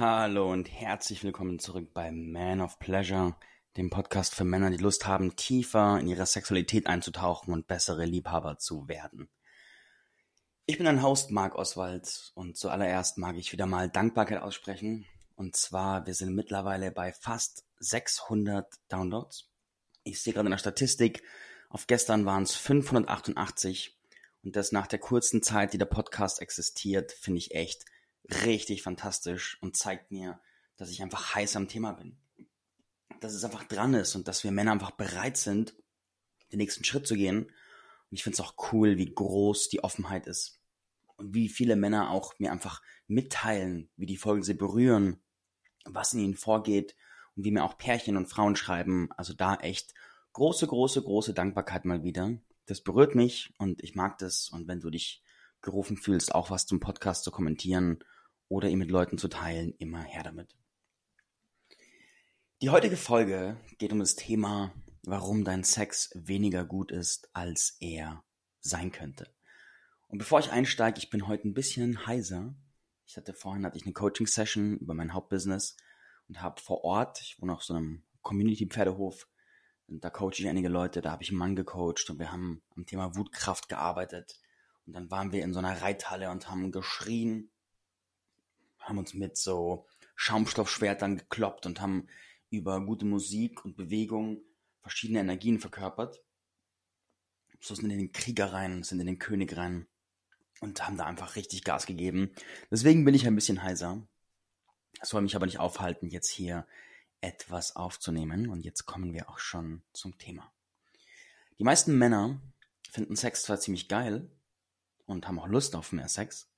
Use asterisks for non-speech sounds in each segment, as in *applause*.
Hallo und herzlich willkommen zurück bei Man of Pleasure, dem Podcast für Männer, die Lust haben, tiefer in ihre Sexualität einzutauchen und bessere Liebhaber zu werden. Ich bin ein Host, Marc Oswald, und zuallererst mag ich wieder mal Dankbarkeit aussprechen. Und zwar, wir sind mittlerweile bei fast 600 Downloads. Ich sehe gerade in der Statistik, auf gestern waren es 588 und das nach der kurzen Zeit, die der Podcast existiert, finde ich echt richtig fantastisch und zeigt mir, dass ich einfach heiß am Thema bin. Dass es einfach dran ist und dass wir Männer einfach bereit sind, den nächsten Schritt zu gehen. Und ich finde es auch cool, wie groß die Offenheit ist. Und wie viele Männer auch mir einfach mitteilen, wie die Folgen sie berühren, was in ihnen vorgeht und wie mir auch Pärchen und Frauen schreiben. Also da echt große, große, große Dankbarkeit mal wieder. Das berührt mich und ich mag das. Und wenn du dich gerufen fühlst, auch was zum Podcast zu kommentieren oder ihn mit Leuten zu teilen, immer her damit. Die heutige Folge geht um das Thema, warum dein Sex weniger gut ist, als er sein könnte. Und bevor ich einsteige, ich bin heute ein bisschen heiser. Ich hatte vorhin hatte ich eine Coaching-Session über mein Hauptbusiness und habe vor Ort, ich wohne auf so einem Community-Pferdehof, da coache ich einige Leute, da habe ich einen Mann gecoacht und wir haben am Thema Wutkraft gearbeitet. Und dann waren wir in so einer Reithalle und haben geschrien haben uns mit so Schaumstoffschwertern gekloppt und haben über gute Musik und Bewegung verschiedene Energien verkörpert. So sind in den Krieger rein, sind in den König rein und haben da einfach richtig Gas gegeben. Deswegen bin ich ein bisschen heiser. Das soll mich aber nicht aufhalten, jetzt hier etwas aufzunehmen. Und jetzt kommen wir auch schon zum Thema. Die meisten Männer finden Sex zwar ziemlich geil und haben auch Lust auf mehr Sex,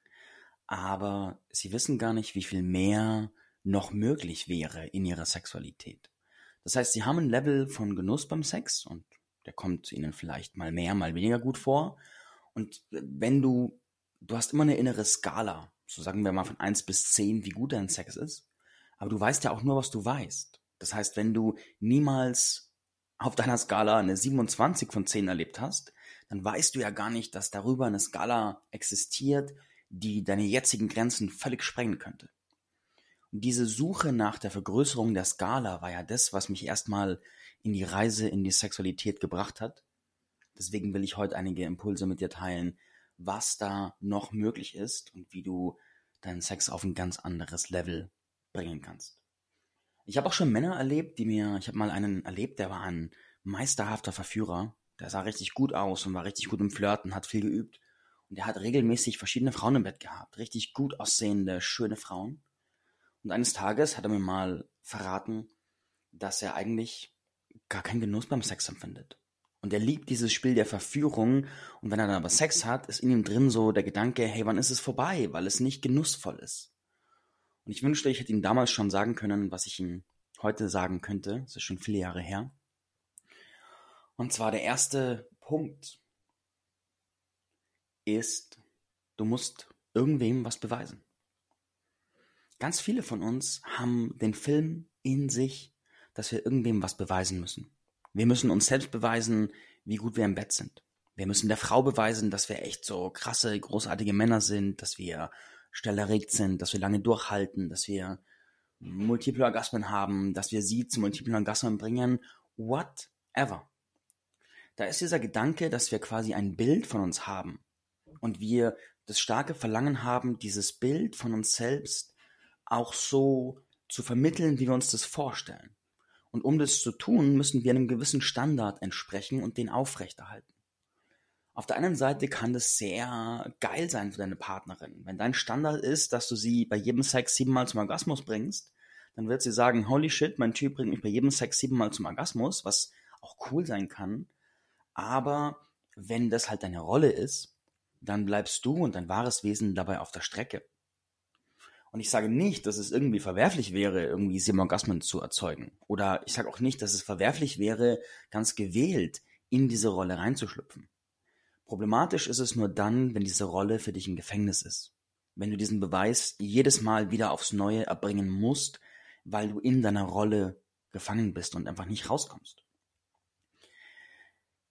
aber sie wissen gar nicht, wie viel mehr noch möglich wäre in ihrer Sexualität. Das heißt, sie haben ein Level von Genuss beim Sex und der kommt ihnen vielleicht mal mehr, mal weniger gut vor. Und wenn du, du hast immer eine innere Skala, so sagen wir mal von 1 bis 10, wie gut dein Sex ist, aber du weißt ja auch nur, was du weißt. Das heißt, wenn du niemals auf deiner Skala eine 27 von 10 erlebt hast, dann weißt du ja gar nicht, dass darüber eine Skala existiert, die deine jetzigen Grenzen völlig sprengen könnte. Und diese Suche nach der Vergrößerung der Skala war ja das, was mich erstmal in die Reise in die Sexualität gebracht hat. Deswegen will ich heute einige Impulse mit dir teilen, was da noch möglich ist und wie du deinen Sex auf ein ganz anderes Level bringen kannst. Ich habe auch schon Männer erlebt, die mir, ich habe mal einen erlebt, der war ein meisterhafter Verführer, der sah richtig gut aus und war richtig gut im Flirten, hat viel geübt. Und er hat regelmäßig verschiedene Frauen im Bett gehabt. Richtig gut aussehende, schöne Frauen. Und eines Tages hat er mir mal verraten, dass er eigentlich gar keinen Genuss beim Sex empfindet. Und er liebt dieses Spiel der Verführung. Und wenn er dann aber Sex hat, ist in ihm drin so der Gedanke, hey, wann ist es vorbei? Weil es nicht genussvoll ist. Und ich wünschte, ich hätte ihm damals schon sagen können, was ich ihm heute sagen könnte. Das ist schon viele Jahre her. Und zwar der erste Punkt, ist, du musst irgendwem was beweisen. Ganz viele von uns haben den Film in sich, dass wir irgendwem was beweisen müssen. Wir müssen uns selbst beweisen, wie gut wir im Bett sind. Wir müssen der Frau beweisen, dass wir echt so krasse, großartige Männer sind, dass wir schnell erregt sind, dass wir lange durchhalten, dass wir multiple Orgasmen haben, dass wir sie zu multiplen Orgasmen bringen, whatever. Da ist dieser Gedanke, dass wir quasi ein Bild von uns haben, und wir das starke Verlangen haben, dieses Bild von uns selbst auch so zu vermitteln, wie wir uns das vorstellen. Und um das zu tun, müssen wir einem gewissen Standard entsprechen und den aufrechterhalten. Auf der einen Seite kann das sehr geil sein für deine Partnerin. Wenn dein Standard ist, dass du sie bei jedem Sex siebenmal zum Orgasmus bringst, dann wird sie sagen, holy shit, mein Typ bringt mich bei jedem Sex siebenmal zum Orgasmus, was auch cool sein kann. Aber wenn das halt deine Rolle ist, dann bleibst du und dein wahres Wesen dabei auf der Strecke. Und ich sage nicht, dass es irgendwie verwerflich wäre, irgendwie sieben Orgasmen zu erzeugen. Oder ich sage auch nicht, dass es verwerflich wäre, ganz gewählt in diese Rolle reinzuschlüpfen. Problematisch ist es nur dann, wenn diese Rolle für dich ein Gefängnis ist. Wenn du diesen Beweis jedes Mal wieder aufs Neue erbringen musst, weil du in deiner Rolle gefangen bist und einfach nicht rauskommst.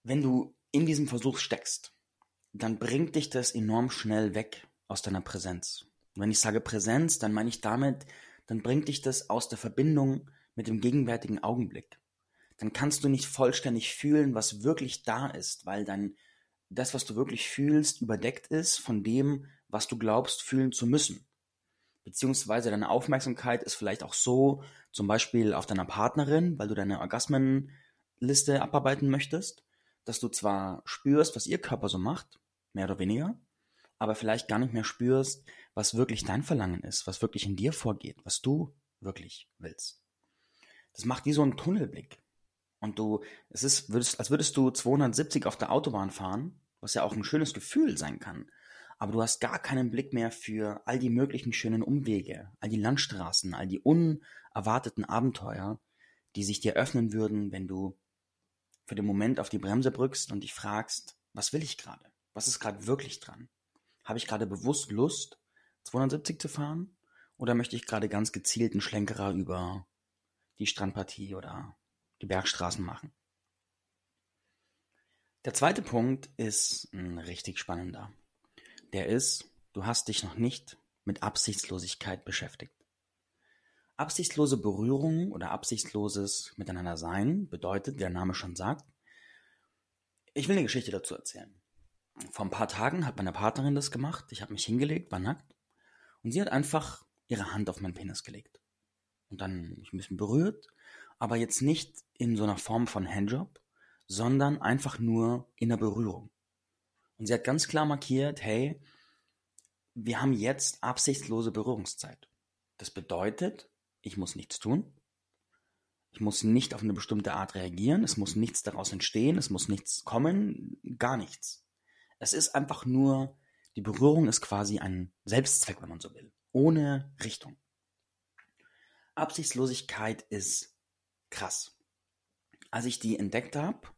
Wenn du in diesem Versuch steckst, dann bringt dich das enorm schnell weg aus deiner Präsenz. Und wenn ich sage Präsenz, dann meine ich damit, dann bringt dich das aus der Verbindung mit dem gegenwärtigen Augenblick. Dann kannst du nicht vollständig fühlen, was wirklich da ist, weil dann das, was du wirklich fühlst, überdeckt ist von dem, was du glaubst fühlen zu müssen. Beziehungsweise deine Aufmerksamkeit ist vielleicht auch so, zum Beispiel auf deiner Partnerin, weil du deine Orgasmenliste abarbeiten möchtest, dass du zwar spürst, was ihr Körper so macht, mehr oder weniger, aber vielleicht gar nicht mehr spürst, was wirklich dein Verlangen ist, was wirklich in dir vorgeht, was du wirklich willst. Das macht wie so einen Tunnelblick. Und du, es ist, würdest, als würdest du 270 auf der Autobahn fahren, was ja auch ein schönes Gefühl sein kann. Aber du hast gar keinen Blick mehr für all die möglichen schönen Umwege, all die Landstraßen, all die unerwarteten Abenteuer, die sich dir öffnen würden, wenn du für den Moment auf die Bremse drückst und dich fragst, was will ich gerade? Was ist gerade wirklich dran? Habe ich gerade bewusst Lust, 270 zu fahren? Oder möchte ich gerade ganz gezielt einen Schlenkerer über die Strandpartie oder die Bergstraßen machen? Der zweite Punkt ist ein richtig spannender. Der ist, du hast dich noch nicht mit Absichtslosigkeit beschäftigt. Absichtslose Berührung oder absichtsloses Miteinander sein bedeutet, wie der Name schon sagt, ich will eine Geschichte dazu erzählen. Vor ein paar Tagen hat meine Partnerin das gemacht. Ich habe mich hingelegt, war nackt. Und sie hat einfach ihre Hand auf meinen Penis gelegt. Und dann mich ein bisschen berührt, aber jetzt nicht in so einer Form von Handjob, sondern einfach nur in der Berührung. Und sie hat ganz klar markiert, hey, wir haben jetzt absichtslose Berührungszeit. Das bedeutet, ich muss nichts tun. Ich muss nicht auf eine bestimmte Art reagieren. Es muss nichts daraus entstehen. Es muss nichts kommen. Gar nichts. Es ist einfach nur, die Berührung ist quasi ein Selbstzweck, wenn man so will, ohne Richtung. Absichtslosigkeit ist krass. Als ich die entdeckt habe,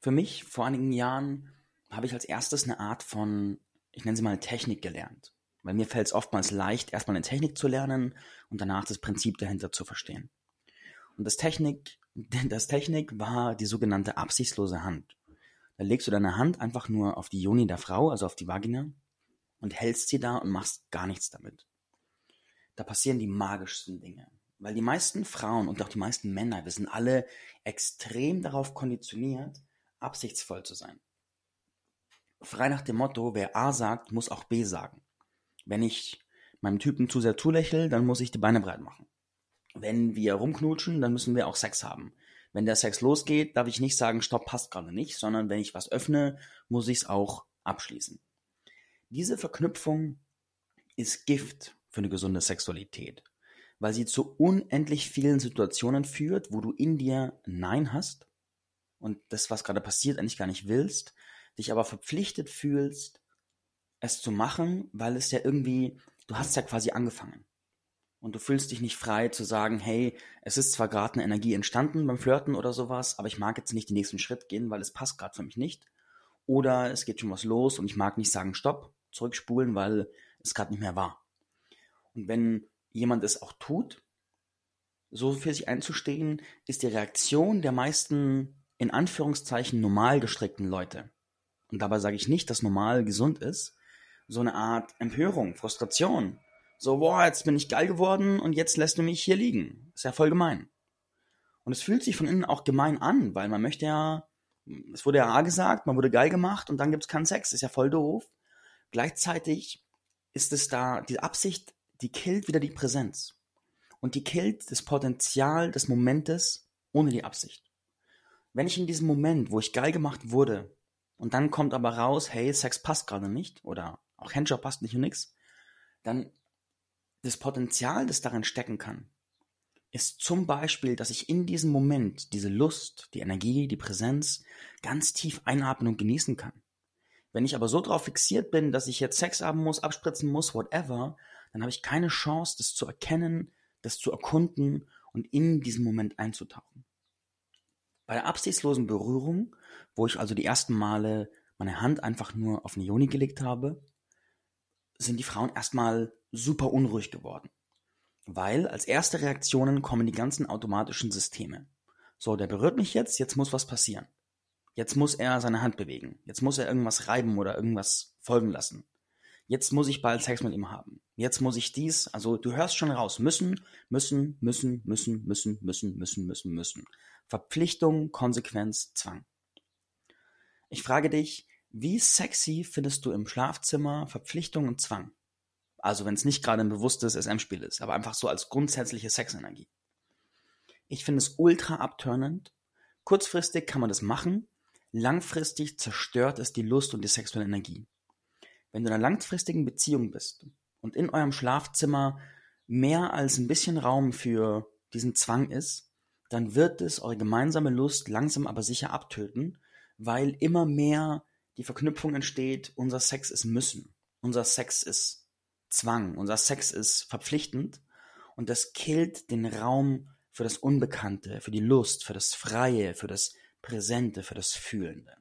für mich vor einigen Jahren, habe ich als erstes eine Art von, ich nenne sie mal Technik gelernt. Weil mir fällt es oftmals leicht, erstmal eine Technik zu lernen und danach das Prinzip dahinter zu verstehen. Und das Technik, *laughs* das Technik war die sogenannte absichtslose Hand. Da legst du deine Hand einfach nur auf die Joni der Frau, also auf die Vagina, und hältst sie da und machst gar nichts damit. Da passieren die magischsten Dinge. Weil die meisten Frauen und auch die meisten Männer, wir sind alle extrem darauf konditioniert, absichtsvoll zu sein. Frei nach dem Motto, wer A sagt, muss auch B sagen. Wenn ich meinem Typen zu sehr zulächel, dann muss ich die Beine breit machen. Wenn wir rumknutschen, dann müssen wir auch Sex haben. Wenn der Sex losgeht, darf ich nicht sagen, stopp, passt gerade nicht, sondern wenn ich was öffne, muss ich es auch abschließen. Diese Verknüpfung ist Gift für eine gesunde Sexualität, weil sie zu unendlich vielen Situationen führt, wo du in dir Nein hast und das, was gerade passiert, eigentlich gar nicht willst, dich aber verpflichtet fühlst, es zu machen, weil es ja irgendwie, du hast ja quasi angefangen und du fühlst dich nicht frei zu sagen, hey, es ist zwar gerade eine Energie entstanden beim Flirten oder sowas, aber ich mag jetzt nicht den nächsten Schritt gehen, weil es passt gerade für mich nicht. Oder es geht schon was los und ich mag nicht sagen, stopp, zurückspulen, weil es gerade nicht mehr war. Und wenn jemand es auch tut, so für sich einzustehen, ist die Reaktion der meisten in Anführungszeichen normal gestrickten Leute. Und dabei sage ich nicht, dass normal gesund ist, so eine Art Empörung, Frustration, so, boah, jetzt bin ich geil geworden und jetzt lässt du mich hier liegen. Ist ja voll gemein. Und es fühlt sich von innen auch gemein an, weil man möchte ja, es wurde ja A gesagt, man wurde geil gemacht und dann gibt es keinen Sex. Ist ja voll doof. Gleichzeitig ist es da, die Absicht, die killt wieder die Präsenz. Und die killt das Potenzial des Momentes ohne die Absicht. Wenn ich in diesem Moment, wo ich geil gemacht wurde, und dann kommt aber raus, hey, Sex passt gerade nicht, oder auch Handjob passt nicht und nix, dann das Potenzial, das darin stecken kann, ist zum Beispiel, dass ich in diesem Moment diese Lust, die Energie, die Präsenz ganz tief einatmen und genießen kann. Wenn ich aber so drauf fixiert bin, dass ich jetzt Sex haben muss, abspritzen muss, whatever, dann habe ich keine Chance, das zu erkennen, das zu erkunden und in diesen Moment einzutauchen. Bei der absichtslosen Berührung, wo ich also die ersten Male meine Hand einfach nur auf eine Joni gelegt habe, sind die Frauen erstmal super unruhig geworden. Weil als erste Reaktionen kommen die ganzen automatischen Systeme. So, der berührt mich jetzt, jetzt muss was passieren. Jetzt muss er seine Hand bewegen. Jetzt muss er irgendwas reiben oder irgendwas folgen lassen. jetzt muss ich bald Sex mit ihm haben. Jetzt muss ich dies, also du hörst schon raus, müssen, müssen, müssen, müssen, müssen, müssen, müssen, müssen, müssen. Verpflichtung, Konsequenz, Zwang. Ich frage dich, wie sexy findest du im Schlafzimmer Verpflichtung und Zwang? Also wenn es nicht gerade ein bewusstes SM-Spiel ist, aber einfach so als grundsätzliche Sexenergie. Ich finde es ultra abturnend. Kurzfristig kann man das machen, langfristig zerstört es die Lust und die sexuelle Energie. Wenn du in einer langfristigen Beziehung bist und in eurem Schlafzimmer mehr als ein bisschen Raum für diesen Zwang ist, dann wird es eure gemeinsame Lust langsam aber sicher abtöten, weil immer mehr die Verknüpfung entsteht, unser Sex ist müssen, unser Sex ist Zwang, unser Sex ist verpflichtend und das killt den Raum für das Unbekannte, für die Lust, für das Freie, für das Präsente, für das Fühlende.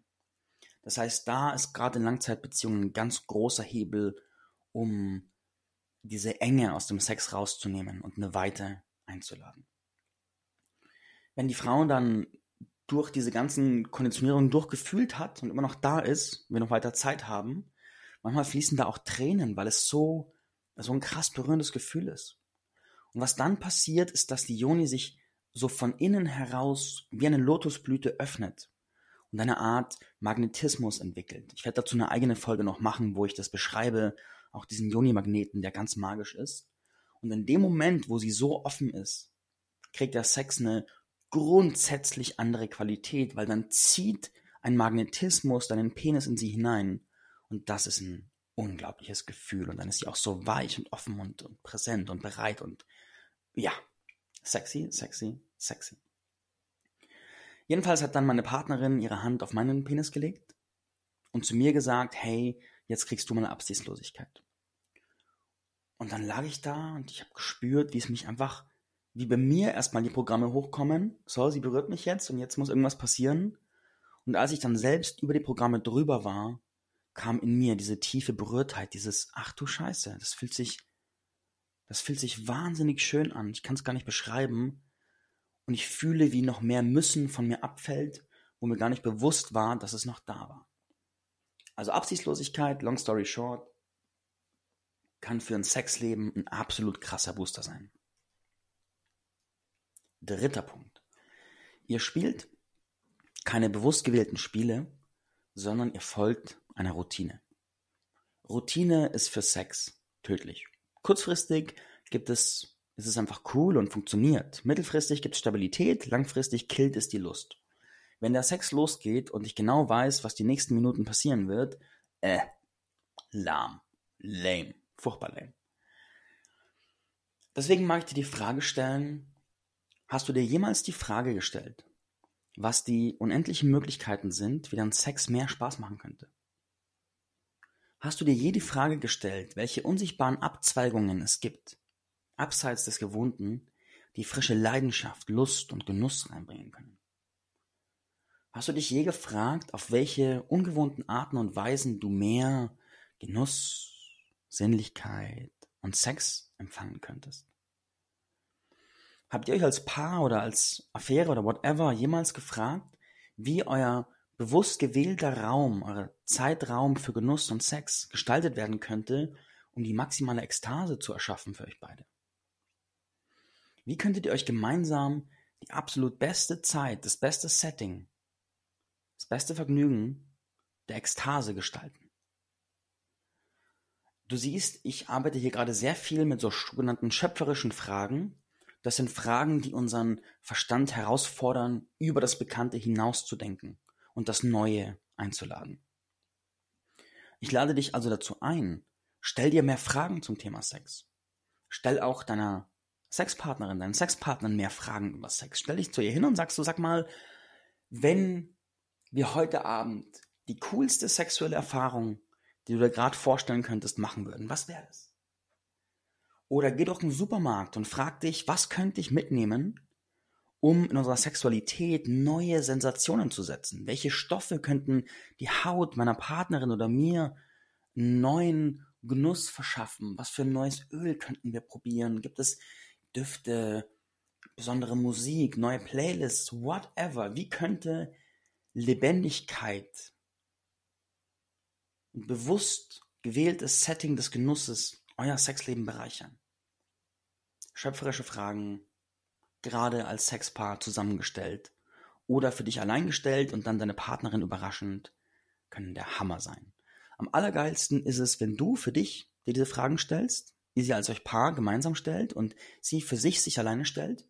Das heißt, da ist gerade in Langzeitbeziehungen ein ganz großer Hebel, um diese Enge aus dem Sex rauszunehmen und eine Weite einzuladen. Wenn die Frau dann durch diese ganzen Konditionierungen durchgefühlt hat und immer noch da ist, wir noch weiter Zeit haben, manchmal fließen da auch Tränen, weil es so, so ein krass berührendes Gefühl ist. Und was dann passiert, ist, dass die Joni sich so von innen heraus wie eine Lotusblüte öffnet und eine Art Magnetismus entwickelt. Ich werde dazu eine eigene Folge noch machen, wo ich das beschreibe, auch diesen Joni-Magneten, der ganz magisch ist. Und in dem Moment, wo sie so offen ist, kriegt der Sex eine grundsätzlich andere Qualität, weil dann zieht ein Magnetismus deinen Penis in sie hinein. Und das ist ein unglaubliches Gefühl. Und dann ist sie auch so weich und offen und, und präsent und bereit und ja, sexy, sexy, sexy. Jedenfalls hat dann meine Partnerin ihre Hand auf meinen Penis gelegt und zu mir gesagt, hey, jetzt kriegst du mal Absichtslosigkeit. Und dann lag ich da und ich habe gespürt, wie es mich einfach, wie bei mir erstmal die Programme hochkommen. So, sie berührt mich jetzt und jetzt muss irgendwas passieren. Und als ich dann selbst über die Programme drüber war, kam in mir diese tiefe Berührtheit, dieses, ach du Scheiße, das fühlt sich, das fühlt sich wahnsinnig schön an. Ich kann es gar nicht beschreiben. Und ich fühle, wie noch mehr Müssen von mir abfällt, wo mir gar nicht bewusst war, dass es noch da war. Also Absichtslosigkeit, long story short, kann für ein Sexleben ein absolut krasser Booster sein. Dritter Punkt. Ihr spielt keine bewusst gewählten Spiele, sondern ihr folgt einer Routine. Routine ist für Sex tödlich. Kurzfristig gibt es, ist es einfach cool und funktioniert. Mittelfristig gibt es Stabilität, langfristig killt es die Lust. Wenn der Sex losgeht und ich genau weiß, was die nächsten Minuten passieren wird, äh, lahm, lame, furchtbar lame. Deswegen mag ich dir die Frage stellen, hast du dir jemals die Frage gestellt, was die unendlichen Möglichkeiten sind, wie dein Sex mehr Spaß machen könnte? Hast du dir je die Frage gestellt, welche unsichtbaren Abzweigungen es gibt, abseits des Gewohnten, die frische Leidenschaft, Lust und Genuss reinbringen können? Hast du dich je gefragt, auf welche ungewohnten Arten und Weisen du mehr Genuss, Sinnlichkeit und Sex empfangen könntest? Habt ihr euch als Paar oder als Affäre oder whatever jemals gefragt, wie euer bewusst gewählter Raum, euer Zeitraum für Genuss und Sex gestaltet werden könnte, um die maximale Ekstase zu erschaffen für euch beide? Wie könntet ihr euch gemeinsam die absolut beste Zeit, das beste Setting das beste Vergnügen der Ekstase gestalten. Du siehst, ich arbeite hier gerade sehr viel mit so sogenannten schöpferischen Fragen. Das sind Fragen, die unseren Verstand herausfordern, über das Bekannte hinauszudenken und das Neue einzuladen. Ich lade dich also dazu ein, stell dir mehr Fragen zum Thema Sex. Stell auch deiner Sexpartnerin, deinen Sexpartnern mehr Fragen über Sex. Stell dich zu ihr hin und sagst so, sag mal, wenn wir heute Abend die coolste sexuelle Erfahrung, die du dir gerade vorstellen könntest, machen würden, was wäre es? Oder geh doch in den Supermarkt und frag dich, was könnte ich mitnehmen, um in unserer Sexualität neue Sensationen zu setzen? Welche Stoffe könnten die Haut meiner Partnerin oder mir neuen Genuss verschaffen? Was für ein neues Öl könnten wir probieren? Gibt es Düfte, besondere Musik, neue Playlists, whatever? Wie könnte Lebendigkeit und bewusst gewähltes Setting des Genusses euer Sexleben bereichern. Schöpferische Fragen, gerade als Sexpaar zusammengestellt oder für dich allein gestellt und dann deine Partnerin überraschend, können der Hammer sein. Am allergeilsten ist es, wenn du für dich dir diese Fragen stellst, ihr sie als euch Paar gemeinsam stellt und sie für sich sich alleine stellt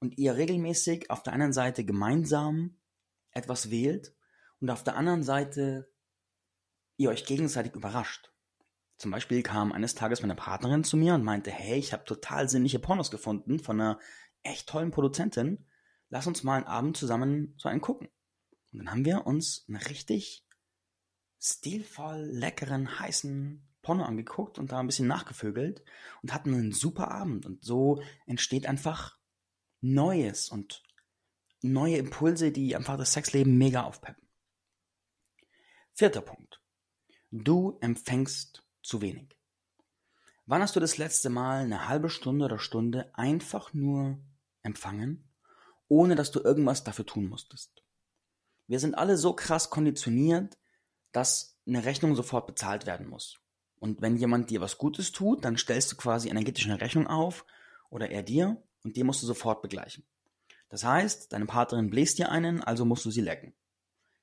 und ihr regelmäßig auf der einen Seite gemeinsam etwas wählt und auf der anderen Seite ihr euch gegenseitig überrascht. Zum Beispiel kam eines Tages meine Partnerin zu mir und meinte, hey, ich habe total sinnliche Pornos gefunden von einer echt tollen Produzentin. Lass uns mal einen Abend zusammen so einen gucken. Und dann haben wir uns einen richtig stilvoll, leckeren, heißen Porno angeguckt und da ein bisschen nachgevögelt und hatten einen super Abend. Und so entsteht einfach Neues und neue Impulse, die einfach das Sexleben mega aufpeppen. Vierter Punkt. Du empfängst zu wenig. Wann hast du das letzte Mal eine halbe Stunde oder Stunde einfach nur empfangen, ohne dass du irgendwas dafür tun musstest? Wir sind alle so krass konditioniert, dass eine Rechnung sofort bezahlt werden muss. Und wenn jemand dir was Gutes tut, dann stellst du quasi energetisch eine Rechnung auf oder er dir und die musst du sofort begleichen. Das heißt, deine Partnerin bläst dir einen, also musst du sie lecken.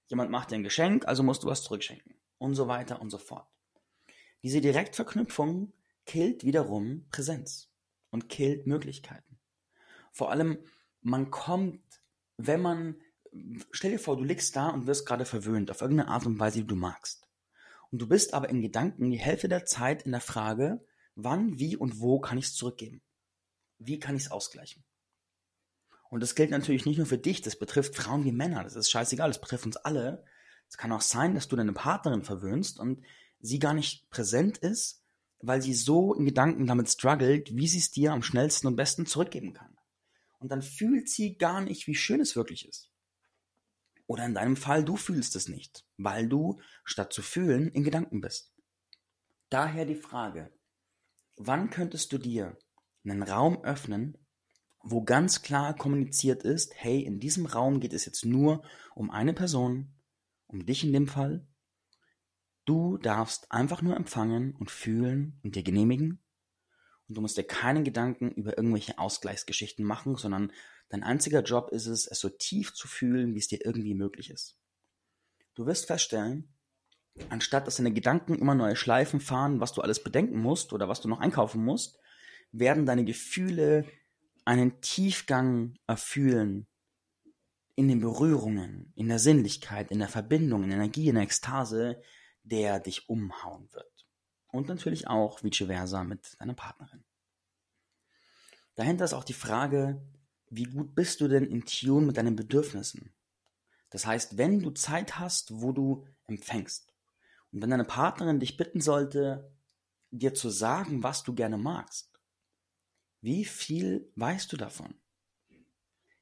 Jemand macht dir ein Geschenk, also musst du was zurückschenken. Und so weiter und so fort. Diese Direktverknüpfung killt wiederum Präsenz und killt Möglichkeiten. Vor allem, man kommt, wenn man, stell dir vor, du liegst da und wirst gerade verwöhnt, auf irgendeine Art und Weise, die du magst. Und du bist aber in Gedanken die Hälfte der Zeit in der Frage, wann, wie und wo kann ich es zurückgeben? Wie kann ich es ausgleichen? Und das gilt natürlich nicht nur für dich, das betrifft Frauen wie Männer, das ist scheißegal, das betrifft uns alle. Es kann auch sein, dass du deine Partnerin verwöhnst und sie gar nicht präsent ist, weil sie so in Gedanken damit struggelt, wie sie es dir am schnellsten und besten zurückgeben kann. Und dann fühlt sie gar nicht, wie schön es wirklich ist. Oder in deinem Fall, du fühlst es nicht, weil du, statt zu fühlen, in Gedanken bist. Daher die Frage, wann könntest du dir einen Raum öffnen, wo ganz klar kommuniziert ist, hey, in diesem Raum geht es jetzt nur um eine Person, um dich in dem Fall. Du darfst einfach nur empfangen und fühlen und dir genehmigen. Und du musst dir keine Gedanken über irgendwelche Ausgleichsgeschichten machen, sondern dein einziger Job ist es, es so tief zu fühlen, wie es dir irgendwie möglich ist. Du wirst feststellen, anstatt dass deine Gedanken immer neue Schleifen fahren, was du alles bedenken musst oder was du noch einkaufen musst, werden deine Gefühle einen Tiefgang erfühlen in den Berührungen, in der Sinnlichkeit, in der Verbindung, in der Energie, in der Ekstase, der dich umhauen wird. Und natürlich auch vice versa mit deiner Partnerin. Dahinter ist auch die Frage, wie gut bist du denn in Tune mit deinen Bedürfnissen? Das heißt, wenn du Zeit hast, wo du empfängst. Und wenn deine Partnerin dich bitten sollte, dir zu sagen, was du gerne magst, wie viel weißt du davon?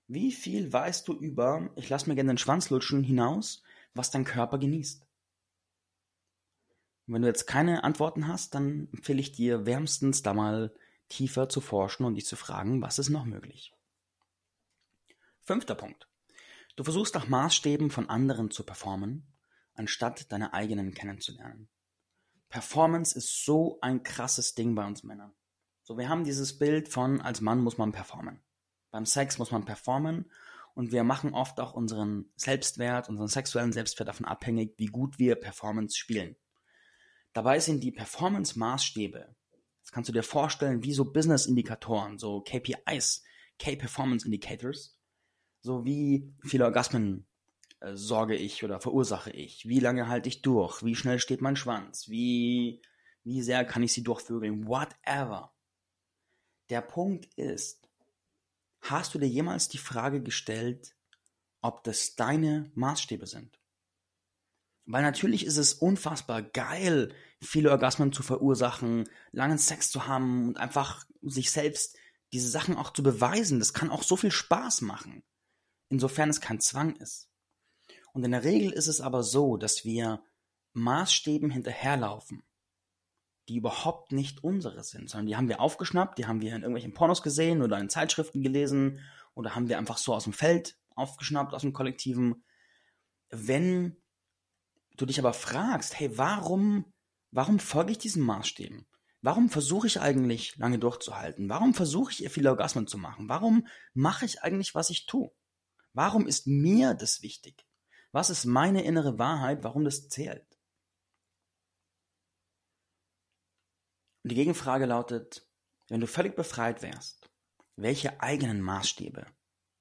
Wie viel weißt du über, ich lasse mir gerne den Schwanz lutschen, hinaus, was dein Körper genießt? Und wenn du jetzt keine Antworten hast, dann empfehle ich dir wärmstens da mal tiefer zu forschen und dich zu fragen, was ist noch möglich. Fünfter Punkt. Du versuchst nach Maßstäben von anderen zu performen, anstatt deine eigenen kennenzulernen. Performance ist so ein krasses Ding bei uns Männern. So, wir haben dieses Bild von, als Mann muss man performen. Beim Sex muss man performen und wir machen oft auch unseren Selbstwert, unseren sexuellen Selbstwert davon abhängig, wie gut wir Performance spielen. Dabei sind die Performance-Maßstäbe, das kannst du dir vorstellen, wie so Business-Indikatoren, so KPIs, Key Performance Indicators, so wie viele Orgasmen äh, sorge ich oder verursache ich, wie lange halte ich durch, wie schnell steht mein Schwanz, wie, wie sehr kann ich sie durchvögeln, whatever. Der Punkt ist, hast du dir jemals die Frage gestellt, ob das deine Maßstäbe sind? Weil natürlich ist es unfassbar geil, viele Orgasmen zu verursachen, langen Sex zu haben und einfach sich selbst diese Sachen auch zu beweisen. Das kann auch so viel Spaß machen, insofern es kein Zwang ist. Und in der Regel ist es aber so, dass wir Maßstäben hinterherlaufen die überhaupt nicht unsere sind, sondern die haben wir aufgeschnappt, die haben wir in irgendwelchen Pornos gesehen oder in Zeitschriften gelesen oder haben wir einfach so aus dem Feld aufgeschnappt, aus dem Kollektiven. Wenn du dich aber fragst, hey, warum Warum folge ich diesen Maßstäben? Warum versuche ich eigentlich lange durchzuhalten? Warum versuche ich viele Orgasmen zu machen? Warum mache ich eigentlich, was ich tue? Warum ist mir das wichtig? Was ist meine innere Wahrheit, warum das zählt? Und die Gegenfrage lautet, wenn du völlig befreit wärst, welche eigenen Maßstäbe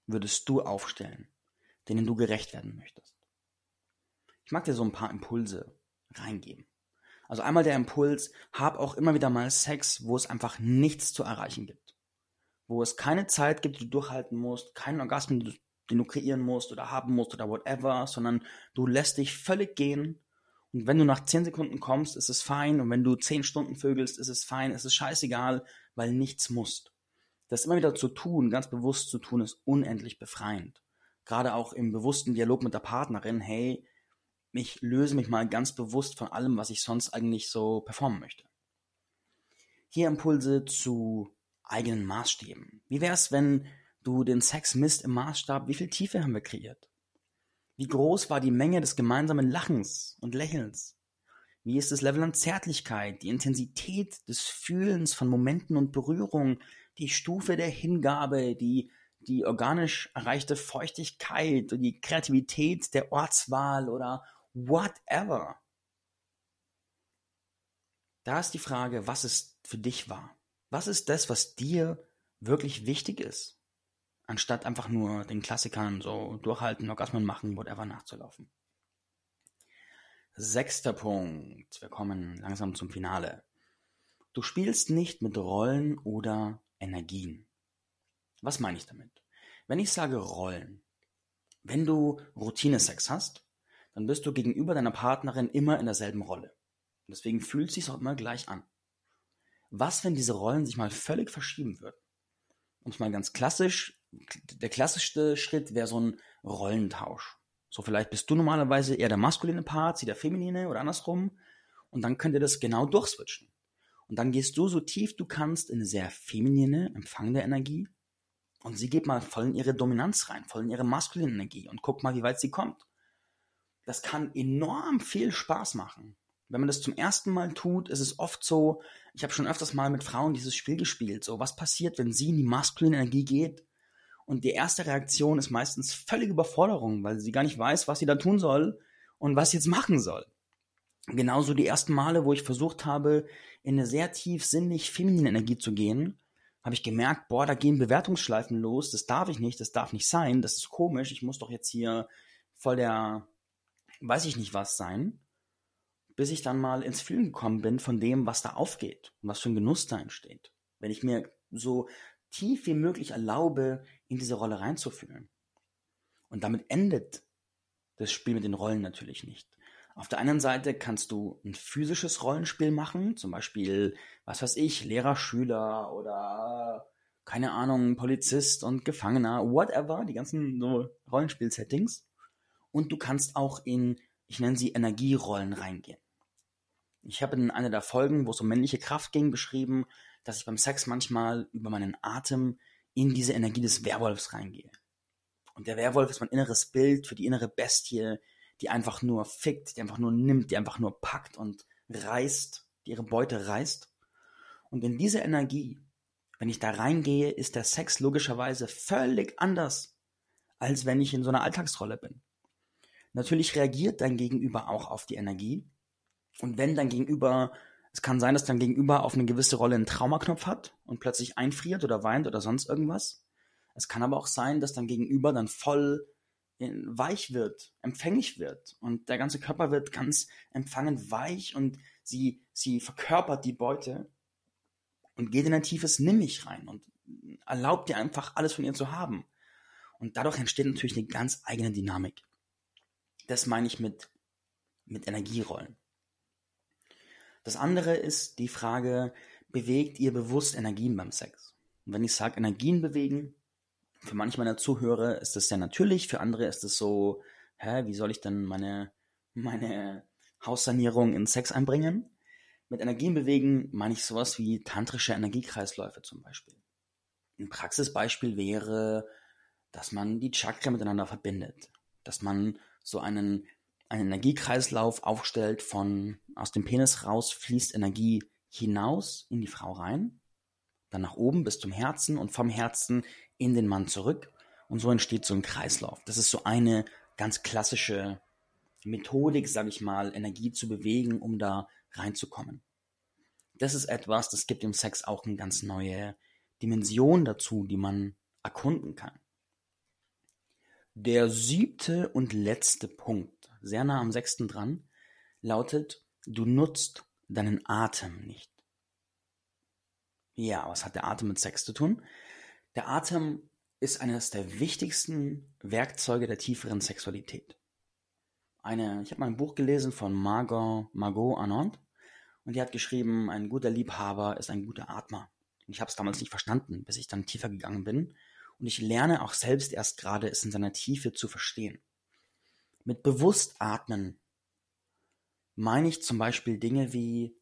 würdest du aufstellen, denen du gerecht werden möchtest? Ich mag dir so ein paar Impulse reingeben. Also einmal der Impuls, hab auch immer wieder mal Sex, wo es einfach nichts zu erreichen gibt. Wo es keine Zeit gibt, die du durchhalten musst, keinen Orgasmus, den du kreieren musst oder haben musst oder whatever, sondern du lässt dich völlig gehen. Und wenn du nach 10 Sekunden kommst, ist es fein. Und wenn du 10 Stunden vögelst, ist es fein. Es ist scheißegal, weil nichts musst. Das immer wieder zu tun, ganz bewusst zu tun, ist unendlich befreiend. Gerade auch im bewussten Dialog mit der Partnerin, hey, ich löse mich mal ganz bewusst von allem, was ich sonst eigentlich so performen möchte. Hier Impulse zu eigenen Maßstäben. Wie wäre es, wenn du den Sex misst im Maßstab, wie viel Tiefe haben wir kreiert? Wie groß war die Menge des gemeinsamen Lachens und Lächelns? Wie ist das Level an Zärtlichkeit, die Intensität des Fühlens von Momenten und Berührung, die Stufe der Hingabe, die, die organisch erreichte Feuchtigkeit und die Kreativität der Ortswahl oder whatever. Da ist die Frage, was ist für dich wahr? Was ist das, was dir wirklich wichtig ist? Anstatt einfach nur den Klassikern so durchhalten, Orgasmen machen, whatever nachzulaufen. Sechster Punkt. Wir kommen langsam zum Finale. Du spielst nicht mit Rollen oder Energien. Was meine ich damit? Wenn ich sage Rollen, wenn du Routinesex hast, dann bist du gegenüber deiner Partnerin immer in derselben Rolle. Und deswegen fühlt es sich auch immer gleich an. Was, wenn diese Rollen sich mal völlig verschieben würden? Um es mal ganz klassisch, der klassischste Schritt wäre so ein Rollentausch. So vielleicht bist du normalerweise eher der maskuline Part, sie der feminine oder andersrum. Und dann könnt ihr das genau durchswitchen. Und dann gehst du so tief du kannst in eine sehr feminine, empfangende Energie. Und sie geht mal voll in ihre Dominanz rein, voll in ihre maskuline Energie und guck mal, wie weit sie kommt das kann enorm viel Spaß machen. Wenn man das zum ersten Mal tut, ist es oft so, ich habe schon öfters mal mit Frauen dieses Spiel gespielt, so was passiert, wenn sie in die maskuline Energie geht? Und die erste Reaktion ist meistens völlige Überforderung, weil sie gar nicht weiß, was sie da tun soll und was sie jetzt machen soll. Genauso die ersten Male, wo ich versucht habe, in eine sehr tief sinnlich feminine Energie zu gehen, habe ich gemerkt, boah, da gehen Bewertungsschleifen los, das darf ich nicht, das darf nicht sein, das ist komisch, ich muss doch jetzt hier voll der weiß ich nicht was sein, bis ich dann mal ins Fühlen gekommen bin von dem, was da aufgeht und was für ein Genuss da entsteht. Wenn ich mir so tief wie möglich erlaube, in diese Rolle reinzufühlen. Und damit endet das Spiel mit den Rollen natürlich nicht. Auf der einen Seite kannst du ein physisches Rollenspiel machen, zum Beispiel, was weiß ich, Lehrer, Schüler oder keine Ahnung, Polizist und Gefangener, whatever, die ganzen so Rollenspiel-Settings. Und du kannst auch in, ich nenne sie Energierollen reingehen. Ich habe in einer der Folgen, wo es um männliche Kraft ging, beschrieben, dass ich beim Sex manchmal über meinen Atem in diese Energie des Werwolfs reingehe. Und der Werwolf ist mein inneres Bild für die innere Bestie, die einfach nur fickt, die einfach nur nimmt, die einfach nur packt und reißt, die ihre Beute reißt. Und in diese Energie, wenn ich da reingehe, ist der Sex logischerweise völlig anders, als wenn ich in so einer Alltagsrolle bin. Natürlich reagiert dein Gegenüber auch auf die Energie. Und wenn dein Gegenüber, es kann sein, dass dein Gegenüber auf eine gewisse Rolle einen Traumaknopf hat und plötzlich einfriert oder weint oder sonst irgendwas. Es kann aber auch sein, dass dein Gegenüber dann voll weich wird, empfänglich wird und der ganze Körper wird ganz empfangend weich und sie, sie verkörpert die Beute und geht in ein tiefes Nimm mich rein und erlaubt dir einfach alles von ihr zu haben. Und dadurch entsteht natürlich eine ganz eigene Dynamik. Das meine ich mit, mit Energierollen. Das andere ist die Frage, bewegt ihr bewusst Energien beim Sex? Und wenn ich sage Energien bewegen, für manche meiner Zuhörer ist das sehr natürlich, für andere ist es so, hä, wie soll ich denn meine, meine Haussanierung in Sex einbringen? Mit Energien bewegen meine ich sowas wie tantrische Energiekreisläufe zum Beispiel. Ein Praxisbeispiel wäre, dass man die Chakra miteinander verbindet, dass man so einen einen Energiekreislauf aufstellt von aus dem Penis raus fließt Energie hinaus in die Frau rein, dann nach oben bis zum Herzen und vom Herzen in den Mann zurück und so entsteht so ein Kreislauf. Das ist so eine ganz klassische Methodik, sage ich mal, Energie zu bewegen, um da reinzukommen. Das ist etwas, das gibt dem Sex auch eine ganz neue Dimension dazu, die man erkunden kann. Der siebte und letzte Punkt, sehr nah am sechsten dran, lautet, du nutzt deinen Atem nicht. Ja, was hat der Atem mit Sex zu tun? Der Atem ist eines der wichtigsten Werkzeuge der tieferen Sexualität. Eine, ich habe mal ein Buch gelesen von Margot, Margot Arnott und die hat geschrieben, ein guter Liebhaber ist ein guter Atmer. Und ich habe es damals nicht verstanden, bis ich dann tiefer gegangen bin. Und ich lerne auch selbst erst gerade, es in seiner Tiefe zu verstehen. Mit bewusst atmen meine ich zum Beispiel Dinge wie,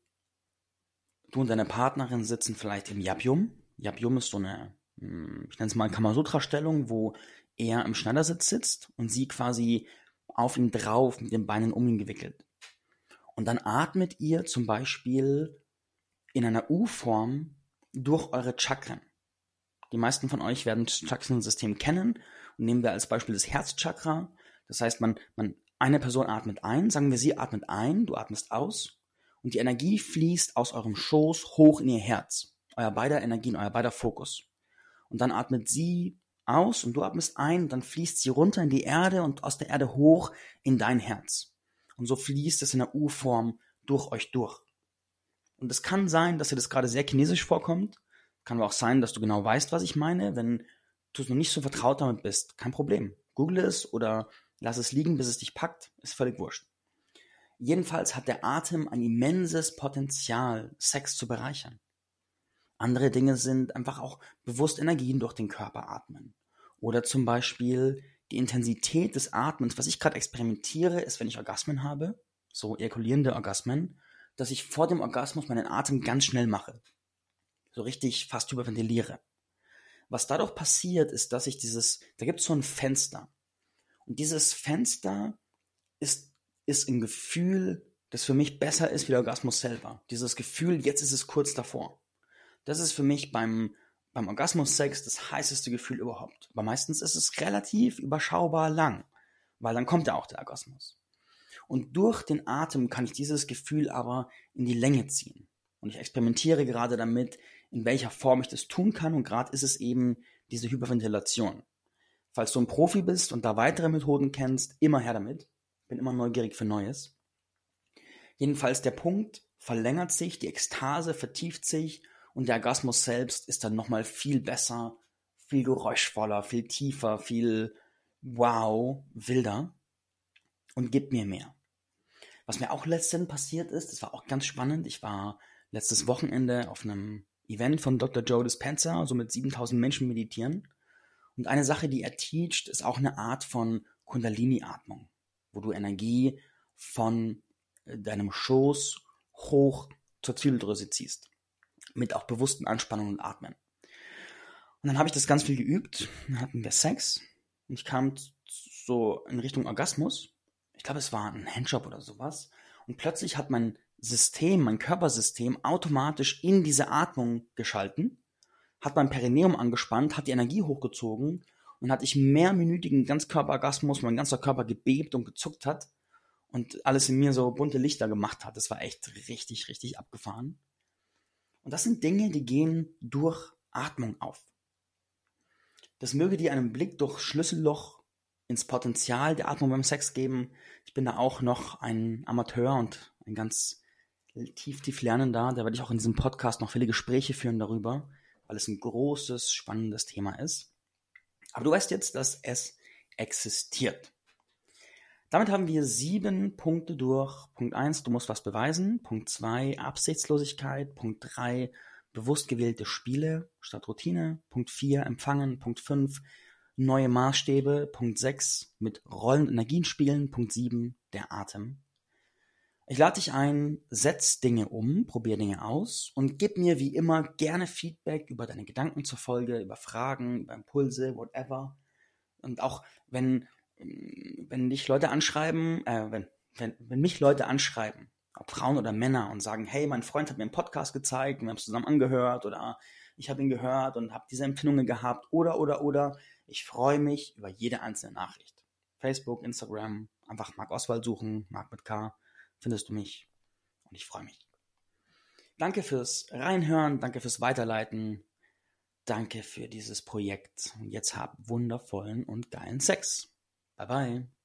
du und deine Partnerin sitzen vielleicht im Yapium. Yapium ist so eine hm, ich nenne es mal Kamasutra-Stellung, wo er im Schneidersitz sitzt und sie quasi auf ihm drauf mit den Beinen um ihn gewickelt. Und dann atmet ihr zum Beispiel in einer U-Form durch eure Chakren. Die meisten von euch werden das Chakrensystem kennen und nehmen wir als Beispiel das Herzchakra. Das heißt, man, man, eine Person atmet ein, sagen wir, sie atmet ein, du atmest aus und die Energie fließt aus eurem Schoß hoch in ihr Herz. Euer beider Energien, euer beider Fokus und dann atmet sie aus und du atmest ein und dann fließt sie runter in die Erde und aus der Erde hoch in dein Herz. Und so fließt es in der U-Form durch euch durch. Und es kann sein, dass dir das gerade sehr chinesisch vorkommt. Kann aber auch sein, dass du genau weißt, was ich meine. Wenn du noch nicht so vertraut damit bist, kein Problem. Google es oder lass es liegen, bis es dich packt. Ist völlig wurscht. Jedenfalls hat der Atem ein immenses Potenzial, Sex zu bereichern. Andere Dinge sind einfach auch bewusst Energien durch den Körper atmen. Oder zum Beispiel die Intensität des Atmens. Was ich gerade experimentiere, ist, wenn ich Orgasmen habe, so ejakulierende Orgasmen, dass ich vor dem Orgasmus meinen Atem ganz schnell mache. So richtig fast überventiliere. Was dadurch passiert, ist, dass ich dieses, da gibt es so ein Fenster. Und dieses Fenster ist, ist ein Gefühl, das für mich besser ist wie der Orgasmus selber. Dieses Gefühl, jetzt ist es kurz davor. Das ist für mich beim, beim Orgasmus-Sex das heißeste Gefühl überhaupt. Aber meistens ist es relativ überschaubar lang, weil dann kommt ja auch der Orgasmus. Und durch den Atem kann ich dieses Gefühl aber in die Länge ziehen. Und ich experimentiere gerade damit, in welcher Form ich das tun kann. Und gerade ist es eben diese Hyperventilation. Falls du ein Profi bist und da weitere Methoden kennst, immer her damit. Bin immer neugierig für Neues. Jedenfalls der Punkt verlängert sich, die Ekstase vertieft sich und der Orgasmus selbst ist dann nochmal viel besser, viel geräuschvoller, viel tiefer, viel wow, wilder und gibt mir mehr. Was mir auch letztens passiert ist, das war auch ganz spannend. Ich war letztes Wochenende auf einem Event von Dr. Joe Dispenza, so mit 7000 Menschen meditieren. Und eine Sache, die er teacht, ist auch eine Art von Kundalini-Atmung, wo du Energie von äh, deinem Schoß hoch zur Zieldrüse ziehst mit auch bewussten Anspannungen und Atmen. Und dann habe ich das ganz viel geübt. Dann hatten wir Sex. Und ich kam so in Richtung Orgasmus. Ich glaube, es war ein Handjob oder sowas. Und plötzlich hat mein System, mein Körpersystem automatisch in diese Atmung geschalten, hat mein Perineum angespannt, hat die Energie hochgezogen und hatte ich mehrminütigen Ganzkörperorgasmus, mein ganzer Körper gebebt und gezuckt hat und alles in mir so bunte Lichter gemacht hat. Das war echt richtig, richtig abgefahren. Und das sind Dinge, die gehen durch Atmung auf. Das möge dir einen Blick durch Schlüsselloch ins Potenzial der Atmung beim Sex geben. Ich bin da auch noch ein Amateur und ein ganz tief, tief Lernender. Da werde ich auch in diesem Podcast noch viele Gespräche führen darüber, weil es ein großes, spannendes Thema ist. Aber du weißt jetzt, dass es existiert. Damit haben wir sieben Punkte durch. Punkt eins, du musst was beweisen. Punkt zwei, Absichtslosigkeit. Punkt drei, bewusst gewählte Spiele statt Routine. Punkt vier, Empfangen. Punkt fünf, neue Maßstäbe. Punkt sechs, mit rollenden Energien spielen. Punkt sieben, der Atem. Ich lade dich ein, setz Dinge um, probier Dinge aus und gib mir wie immer gerne Feedback über deine Gedanken zur Folge, über Fragen, über Impulse, whatever. Und auch wenn wenn dich Leute anschreiben, äh, wenn, wenn, wenn mich Leute anschreiben, ob Frauen oder Männer, und sagen, hey, mein Freund hat mir einen Podcast gezeigt, wir haben es zusammen angehört oder ich habe ihn gehört und habe diese Empfindungen gehabt oder, oder, oder. Ich freue mich über jede einzelne Nachricht. Facebook, Instagram, einfach Marc Oswald suchen, Marc mit K, findest du mich und ich freue mich. Danke fürs Reinhören, danke fürs Weiterleiten, danke für dieses Projekt und jetzt hab wundervollen und geilen Sex. Bye bye.